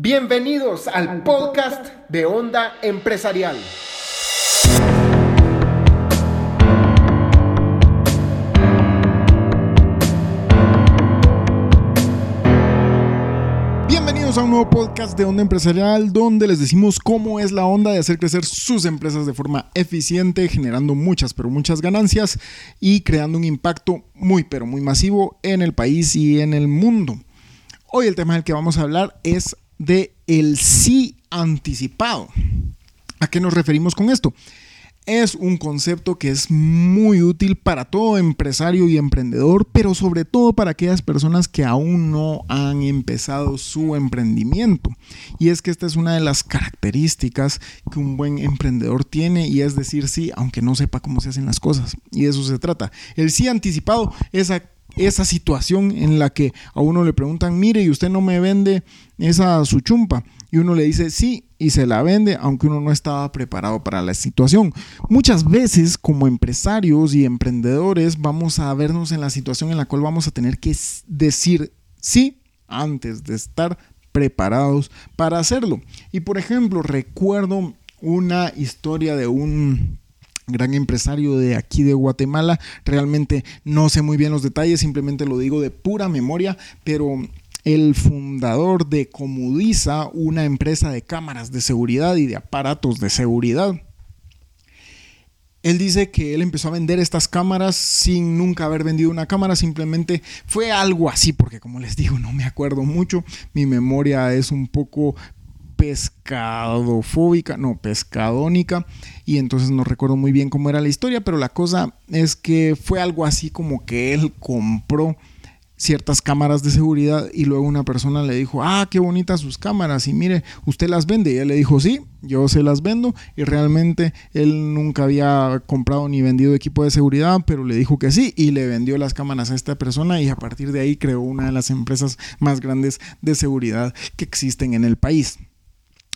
Bienvenidos al podcast de Onda Empresarial. Bienvenidos a un nuevo podcast de Onda Empresarial donde les decimos cómo es la onda de hacer crecer sus empresas de forma eficiente, generando muchas pero muchas ganancias y creando un impacto muy pero muy masivo en el país y en el mundo. Hoy el tema del que vamos a hablar es de el sí anticipado. ¿A qué nos referimos con esto? Es un concepto que es muy útil para todo empresario y emprendedor, pero sobre todo para aquellas personas que aún no han empezado su emprendimiento. Y es que esta es una de las características que un buen emprendedor tiene y es decir sí, aunque no sepa cómo se hacen las cosas. Y de eso se trata. El sí anticipado es esa situación en la que a uno le preguntan, mire, y usted no me vende esa su chumpa. Y uno le dice sí y se la vende, aunque uno no estaba preparado para la situación. Muchas veces como empresarios y emprendedores vamos a vernos en la situación en la cual vamos a tener que decir sí antes de estar preparados para hacerlo. Y por ejemplo, recuerdo una historia de un gran empresario de aquí de Guatemala. Realmente no sé muy bien los detalles, simplemente lo digo de pura memoria, pero el fundador de Comudiza, una empresa de cámaras de seguridad y de aparatos de seguridad. Él dice que él empezó a vender estas cámaras sin nunca haber vendido una cámara, simplemente fue algo así, porque como les digo, no me acuerdo mucho, mi memoria es un poco pescadofóbica, no, pescadónica, y entonces no recuerdo muy bien cómo era la historia, pero la cosa es que fue algo así como que él compró ciertas cámaras de seguridad y luego una persona le dijo, ah, qué bonitas sus cámaras y mire, usted las vende. Y él le dijo, sí, yo se las vendo y realmente él nunca había comprado ni vendido equipo de seguridad, pero le dijo que sí y le vendió las cámaras a esta persona y a partir de ahí creó una de las empresas más grandes de seguridad que existen en el país.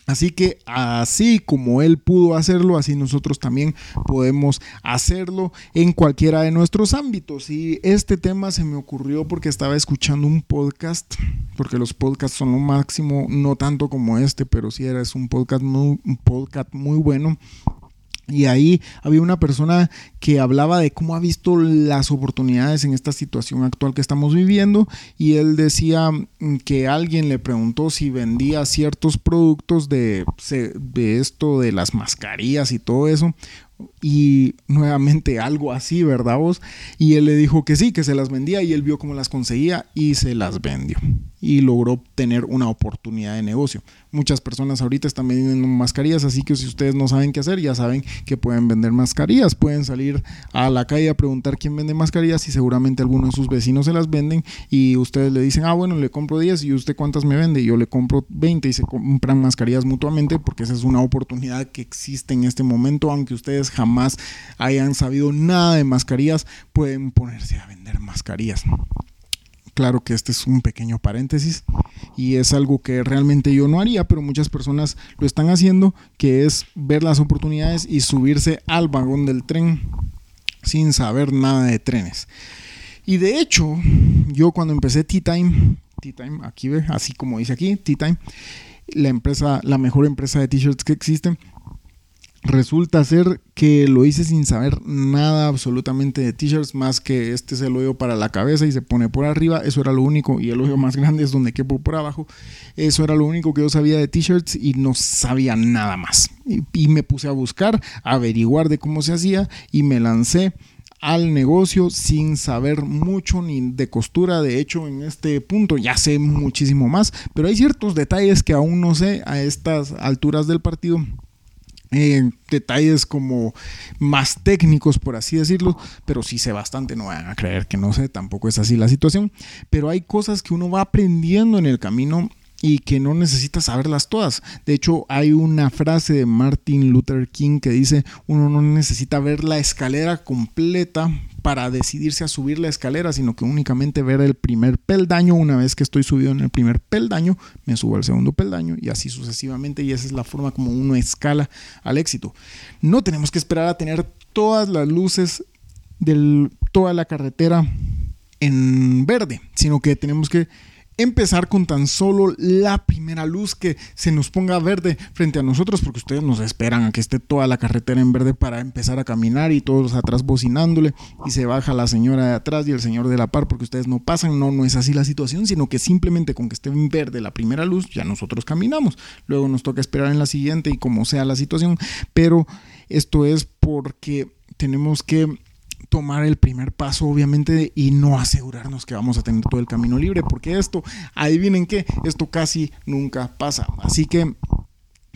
Así que así como él pudo hacerlo, así nosotros también podemos hacerlo en cualquiera de nuestros ámbitos. Y este tema se me ocurrió porque estaba escuchando un podcast, porque los podcasts son lo máximo, no tanto como este, pero sí era es un podcast muy, un podcast muy bueno y ahí había una persona que hablaba de cómo ha visto las oportunidades en esta situación actual que estamos viviendo y él decía mm, que alguien le preguntó si vendía ciertos productos de, de esto, de las mascarillas y todo eso y nuevamente algo así, ¿verdad vos? Y él le dijo que sí, que se las vendía y él vio cómo las conseguía y se las vendió y logró tener una oportunidad de negocio. Muchas personas ahorita están vendiendo mascarillas, así que si ustedes no saben qué hacer, ya saben que pueden vender mascarillas, pueden salir a la calle a preguntar quién vende mascarillas y seguramente algunos de sus vecinos se las venden y ustedes le dicen, ah, bueno, le compro 10 y usted cuántas me vende, y yo le compro 20 y se compran mascarillas mutuamente porque esa es una oportunidad que existe en este momento, aunque ustedes jamás hayan sabido nada de mascarillas, pueden ponerse a vender mascarillas. Claro que este es un pequeño paréntesis y es algo que realmente yo no haría, pero muchas personas lo están haciendo, que es ver las oportunidades y subirse al vagón del tren sin saber nada de trenes. Y de hecho, yo cuando empecé Tea Time, Tea Time, aquí ve, así como dice aquí, Tea Time, la empresa, la mejor empresa de t-shirts que existe, Resulta ser que lo hice sin saber nada absolutamente de t-shirts, más que este es el hoyo para la cabeza y se pone por arriba, eso era lo único, y el hoyo más grande es donde quepo por abajo, eso era lo único que yo sabía de t-shirts y no sabía nada más. Y, y, me puse a buscar, a averiguar de cómo se hacía y me lancé al negocio sin saber mucho ni de costura. De hecho, en este punto ya sé muchísimo más, pero hay ciertos detalles que aún no sé a estas alturas del partido detalles como más técnicos, por así decirlo, pero sí sé bastante, no van a creer que no sé, tampoco es así la situación, pero hay cosas que uno va aprendiendo en el camino y que no necesita saberlas todas. De hecho, hay una frase de Martin Luther King que dice, uno no necesita ver la escalera completa para decidirse a subir la escalera, sino que únicamente ver el primer peldaño. Una vez que estoy subido en el primer peldaño, me subo al segundo peldaño y así sucesivamente. Y esa es la forma como uno escala al éxito. No tenemos que esperar a tener todas las luces de toda la carretera en verde, sino que tenemos que empezar con tan solo la primera luz que se nos ponga verde frente a nosotros, porque ustedes nos esperan a que esté toda la carretera en verde para empezar a caminar y todos atrás bocinándole y se baja la señora de atrás y el señor de la par porque ustedes no pasan. No, no es así la situación, sino que simplemente con que esté en verde la primera luz ya nosotros caminamos. Luego nos toca esperar en la siguiente y como sea la situación, pero esto es porque tenemos que tomar el primer paso, obviamente, y no asegurarnos que vamos a tener todo el camino libre, porque esto, adivinen que esto casi nunca pasa. Así que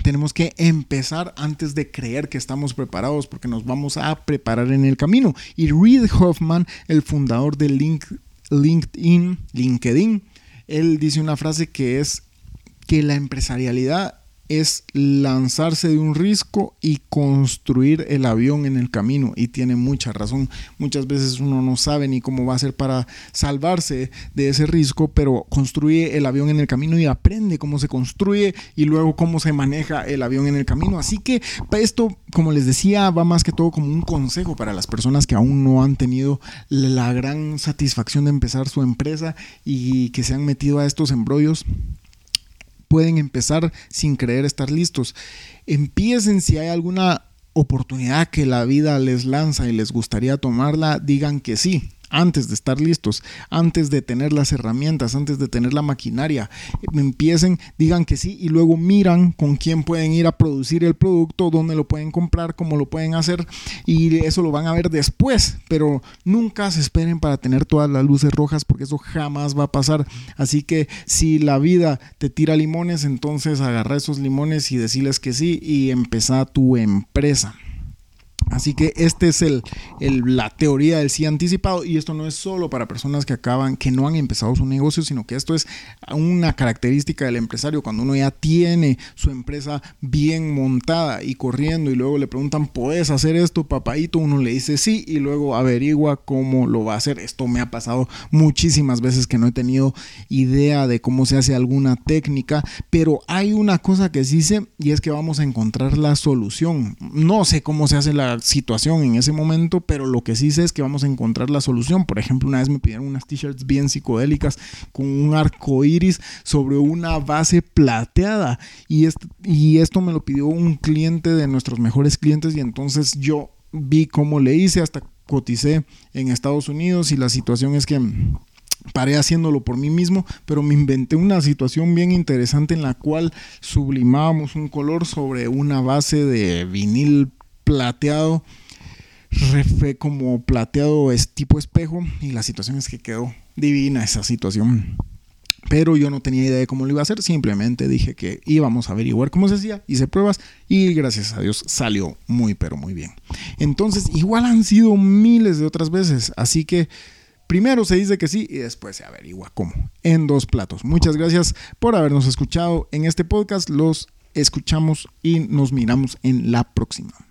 tenemos que empezar antes de creer que estamos preparados, porque nos vamos a preparar en el camino. Y Reid Hoffman, el fundador de LinkedIn, LinkedIn, él dice una frase que es que la empresarialidad es lanzarse de un risco y construir el avión en el camino. Y tiene mucha razón. Muchas veces uno no sabe ni cómo va a ser para salvarse de ese risco, pero construye el avión en el camino y aprende cómo se construye y luego cómo se maneja el avión en el camino. Así que esto, como les decía, va más que todo como un consejo para las personas que aún no han tenido la gran satisfacción de empezar su empresa y que se han metido a estos embrollos pueden empezar sin creer estar listos. Empiecen si hay alguna oportunidad que la vida les lanza y les gustaría tomarla, digan que sí antes de estar listos, antes de tener las herramientas, antes de tener la maquinaria, empiecen, digan que sí y luego miran con quién pueden ir a producir el producto, dónde lo pueden comprar, cómo lo pueden hacer y eso lo van a ver después, pero nunca se esperen para tener todas las luces rojas porque eso jamás va a pasar. Así que si la vida te tira limones, entonces agarra esos limones y decirles que sí y empezá tu empresa. Así que este es el, la teoría del sí anticipado y esto no es solo para personas que acaban, que no han empezado su negocio, sino que esto es una característica del empresario. Cuando uno ya tiene su empresa bien montada y corriendo y luego le preguntan, ¿puedes hacer esto, papadito? Uno le dice sí y luego averigua cómo lo va a hacer. Esto me ha pasado muchísimas veces que no he tenido idea de cómo se hace alguna técnica, pero hay una cosa que sí sé y es que vamos a encontrar la solución. No sé cómo se hace la situación en ese momento, pero lo que sí sé es que vamos a encontrar la solución. Por ejemplo, una vez me pidieron unas t-shirts bien psicodélicas con un arco iris sobre una base plateada. Y, y esto me lo pidió un cliente de nuestros mejores clientes y entonces yo vi cómo le hice hasta coticé en Estados Unidos y la situación es que paré haciéndolo por mí mismo, pero me inventé una situación bien interesante en la cual sublimábamos un color sobre una base de vinil plateado, como plateado es tipo espejo y la situación es que quedó divina esa situación. Pero yo no tenía idea de cómo lo iba a hacer, simplemente dije que íbamos a averiguar cómo se hacía, hice pruebas y gracias a Dios salió muy pero muy bien. Entonces, igual han sido miles de otras veces, así que primero se dice que sí y después se averigua cómo, en dos platos. Muchas gracias por habernos escuchado en este podcast, los escuchamos y nos miramos en la próxima.